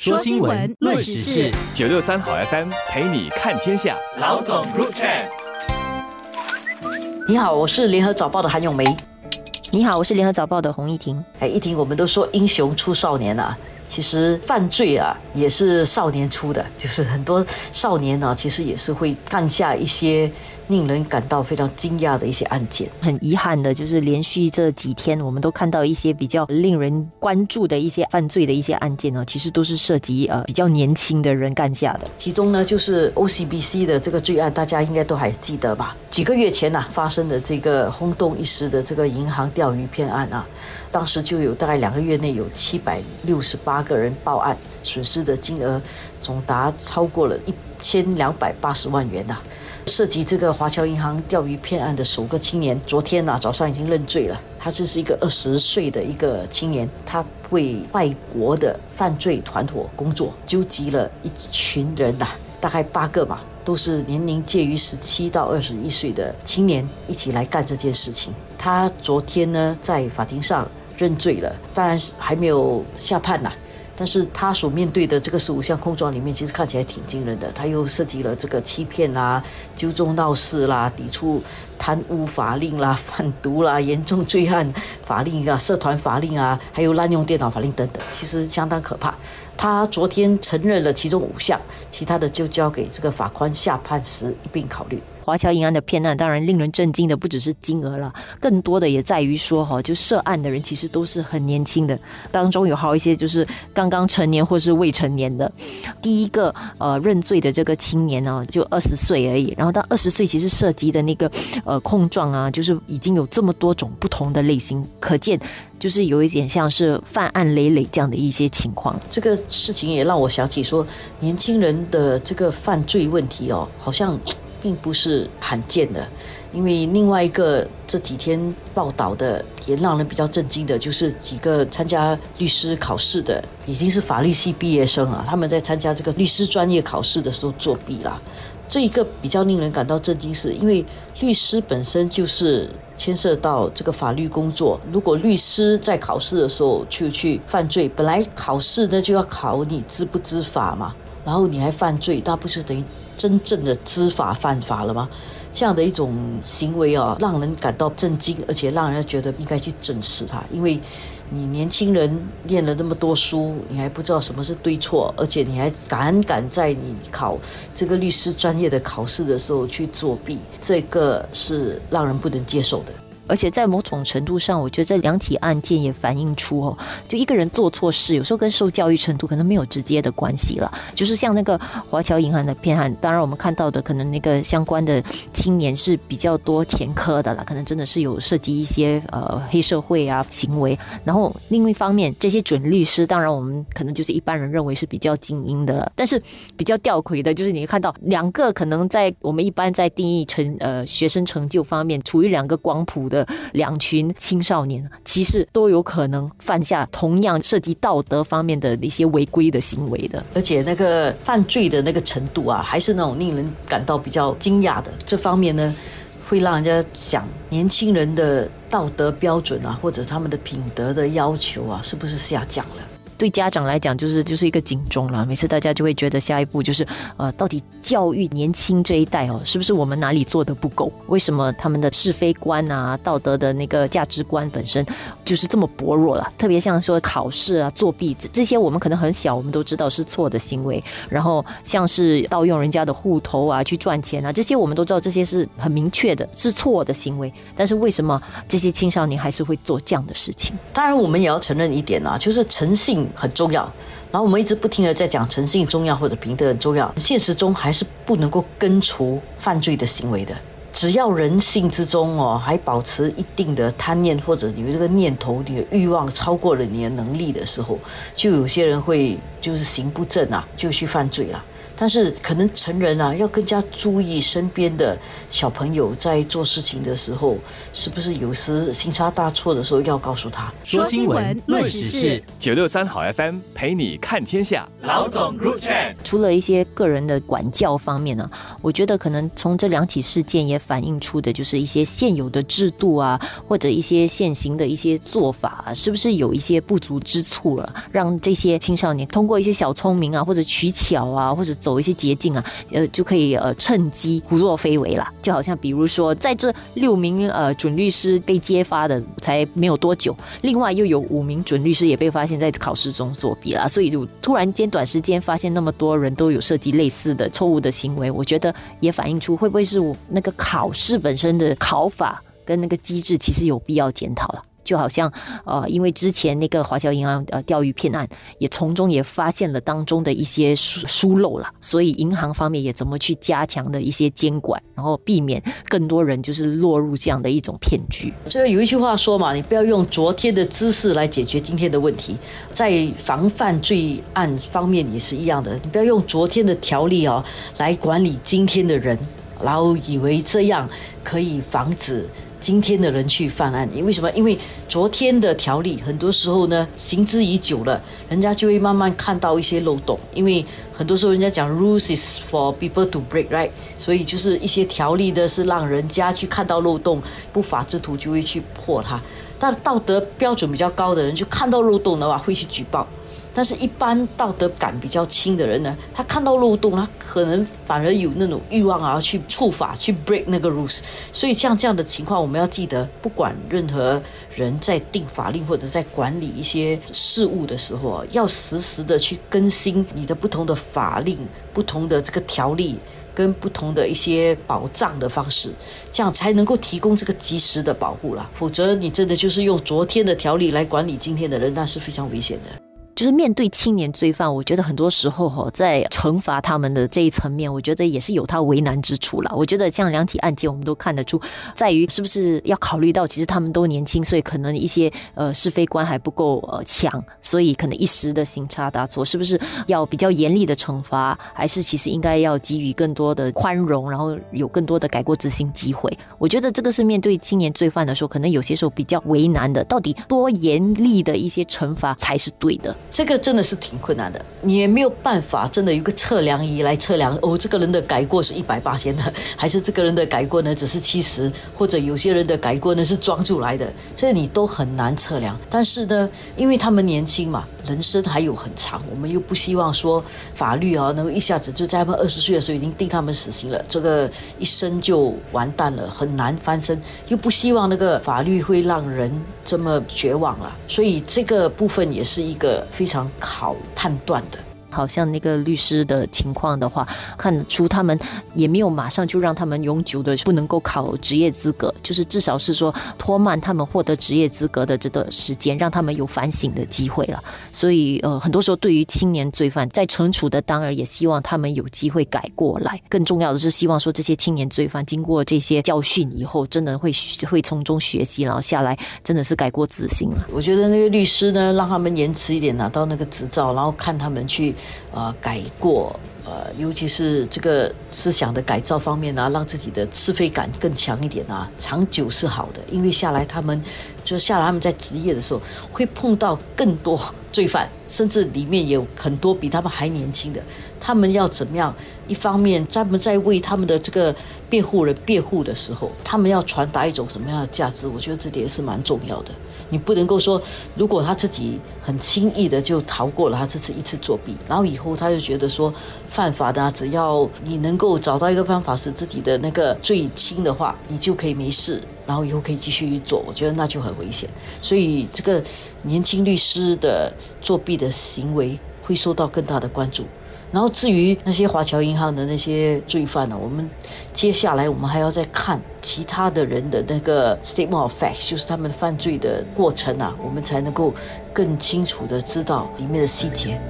说新闻，论时事，九六三好 FM 陪你看天下。老总入 chat。你好，我是联合早报的韩永梅。你好，我是联合早报的洪一婷。哎，一婷，我们都说英雄出少年啊。其实犯罪啊，也是少年出的，就是很多少年呢，其实也是会干下一些令人感到非常惊讶的一些案件。很遗憾的，就是连续这几天，我们都看到一些比较令人关注的一些犯罪的一些案件呢，其实都是涉及呃比较年轻的人干下的。其中呢，就是 OCBC 的这个罪案，大家应该都还记得吧？几个月前呐，发生的这个轰动一时的这个银行钓鱼骗案啊，当时就有大概两个月内有七百六十八。八个人报案，损失的金额总达超过了一千两百八十万元呐。涉及这个华侨银行钓鱼骗案的首个青年，昨天呐早上已经认罪了。他这是一个二十岁的一个青年，他为外国的犯罪团伙工作，纠集了一群人呐，大概八个嘛，都是年龄介于十七到二十一岁的青年，一起来干这件事情。他昨天呢在法庭上认罪了，当然还没有下判呐。但是他所面对的这个十五项控状里面，其实看起来挺惊人的。他又涉及了这个欺骗啦、纠众闹事啦、抵触贪污法令啦、贩毒啦、严重罪案法令啊、社团法令啊，还有滥用电脑法令等等，其实相当可怕。他昨天承认了其中五项，其他的就交给这个法官下判时一并考虑。华侨银行的骗案，当然令人震惊的不只是金额了，更多的也在于说哈，就涉案的人其实都是很年轻的，当中有好一些就是刚刚成年或是未成年的。第一个呃认罪的这个青年呢，就二十岁而已，然后到二十岁其实涉及的那个呃控状啊，就是已经有这么多种不同的类型，可见就是有一点像是犯案累累这样的一些情况。这个事情也让我想起说，年轻人的这个犯罪问题哦，好像。并不是罕见的，因为另外一个这几天报道的也让人比较震惊的，就是几个参加律师考试的，已经是法律系毕业生啊，他们在参加这个律师专业考试的时候作弊了。这一个比较令人感到震惊，是因为律师本身就是牵涉到这个法律工作，如果律师在考试的时候去去犯罪，本来考试呢就要考你知不知法嘛，然后你还犯罪，那不是等于？真正的知法犯法了吗？这样的一种行为啊，让人感到震惊，而且让人觉得应该去正视它。因为你年轻人念了那么多书，你还不知道什么是对错，而且你还敢敢在你考这个律师专业的考试的时候去作弊，这个是让人不能接受的。而且在某种程度上，我觉得这两起案件也反映出哦，就一个人做错事，有时候跟受教育程度可能没有直接的关系了。就是像那个华侨银行的骗案，当然我们看到的可能那个相关的青年是比较多前科的了，可能真的是有涉及一些呃黑社会啊行为。然后另一方面，这些准律师，当然我们可能就是一般人认为是比较精英的，但是比较吊诡的就是你看到两个可能在我们一般在定义成呃学生成就方面处于两个光谱的。两群青少年其实都有可能犯下同样涉及道德方面的一些违规的行为的，而且那个犯罪的那个程度啊，还是那种令人感到比较惊讶的。这方面呢，会让人家想，年轻人的道德标准啊，或者他们的品德的要求啊，是不是下降了？对家长来讲，就是就是一个警钟了。每次大家就会觉得下一步就是，呃，到底教育年轻这一代哦，是不是我们哪里做的不够？为什么他们的是非观啊、道德的那个价值观本身就是这么薄弱了？特别像说考试啊、作弊这这些，我们可能很小，我们都知道是错的行为。然后像是盗用人家的户头啊去赚钱啊，这些我们都知道这些是很明确的是错的行为。但是为什么这些青少年还是会做这样的事情？当然，我们也要承认一点啊，就是诚信。很重要，然后我们一直不停的在讲诚信重要或者品德重要，现实中还是不能够根除犯罪的行为的。只要人性之中哦还保持一定的贪念或者你这个念头、你的欲望超过了你的能力的时候，就有些人会就是行不正啊，就去犯罪了。但是可能成人啊，要更加注意身边的小朋友在做事情的时候，是不是有时行差大错的时候要告诉他。说新闻，论时事，九六三好 FM 陪你看天下。老总 Group Chat。除了一些个人的管教方面呢，我觉得可能从这两起事件也反映出的就是一些现有的制度啊，或者一些现行的一些做法，啊是不是有一些不足之处了，让这些青少年通过一些小聪明啊，或者取巧啊，或者走走一些捷径啊，呃，就可以呃趁机胡作非为了。就好像比如说，在这六名呃准律师被揭发的才没有多久，另外又有五名准律师也被发现在考试中作弊了，所以就突然间短时间发现那么多人都有涉及类似的错误的行为，我觉得也反映出会不会是我那个考试本身的考法跟那个机制其实有必要检讨了。就好像，呃，因为之前那个华侨银行呃钓鱼骗案，也从中也发现了当中的一些疏疏漏了，所以银行方面也怎么去加强的一些监管，然后避免更多人就是落入这样的一种骗局。这个有一句话说嘛，你不要用昨天的知识来解决今天的问题，在防范罪案方面也是一样的，你不要用昨天的条例哦来管理今天的人，然后以为这样可以防止。今天的人去犯案，因为什么？因为昨天的条例很多时候呢，行之已久了，人家就会慢慢看到一些漏洞。因为很多时候人家讲 rules is for people to break，right？所以就是一些条例的是让人家去看到漏洞，不法之徒就会去破它。但道德标准比较高的人，就看到漏洞的话会去举报。但是，一般道德感比较轻的人呢，他看到漏洞，他可能反而有那种欲望啊，去触法，去 break 那个 rules。所以，像这样的情况，我们要记得，不管任何人在定法令或者在管理一些事务的时候，要实时的去更新你的不同的法令、不同的这个条例跟不同的一些保障的方式，这样才能够提供这个及时的保护了。否则，你真的就是用昨天的条例来管理今天的人，那是非常危险的。就是面对青年罪犯，我觉得很多时候哈，在惩罚他们的这一层面，我觉得也是有他为难之处了。我觉得像两起案件，我们都看得出，在于是不是要考虑到，其实他们都年轻，所以可能一些呃是非观还不够呃强，所以可能一时的行差大错，是不是要比较严厉的惩罚，还是其实应该要给予更多的宽容，然后有更多的改过自新机会？我觉得这个是面对青年罪犯的时候，可能有些时候比较为难的，到底多严厉的一些惩罚才是对的？这个真的是挺困难的，你也没有办法真的有个测量仪来测量哦，这个人的改过是一百八千的，还是这个人的改过呢只是七十，或者有些人的改过呢是装出来的，这你都很难测量。但是呢，因为他们年轻嘛，人生还有很长，我们又不希望说法律啊能够一下子就在他们二十岁的时候已经定他们死刑了，这个一生就完蛋了，很难翻身，又不希望那个法律会让人这么绝望了，所以这个部分也是一个。非常考判断的。好像那个律师的情况的话，看得出他们也没有马上就让他们永久的不能够考职业资格，就是至少是说拖慢他们获得职业资格的这个时间，让他们有反省的机会了。所以呃，很多时候对于青年罪犯在惩处的当儿，也希望他们有机会改过来。更重要的是，希望说这些青年罪犯经过这些教训以后，真的会会从中学习，然后下来真的是改过自新了。我觉得那个律师呢，让他们延迟一点拿到那个执照，然后看他们去。呃，改过，呃，尤其是这个思想的改造方面呢，让自己的是非感更强一点啊，长久是好的。因为下来他们，就下来他们在职业的时候，会碰到更多罪犯，甚至里面有很多比他们还年轻的。他们要怎么样？一方面，他们在为他们的这个辩护人辩护的时候，他们要传达一种什么样的价值？我觉得这点是蛮重要的。你不能够说，如果他自己很轻易的就逃过了他这次一次作弊，然后以后他就觉得说犯法的，只要你能够找到一个方法使自己的那个最轻的话，你就可以没事，然后以后可以继续做。我觉得那就很危险。所以这个年轻律师的作弊的行为会受到更大的关注。然后至于那些华侨银行的那些罪犯呢，我们接下来我们还要再看其他的人的那个 statement of facts，就是他们犯罪的过程啊，我们才能够更清楚的知道里面的细节。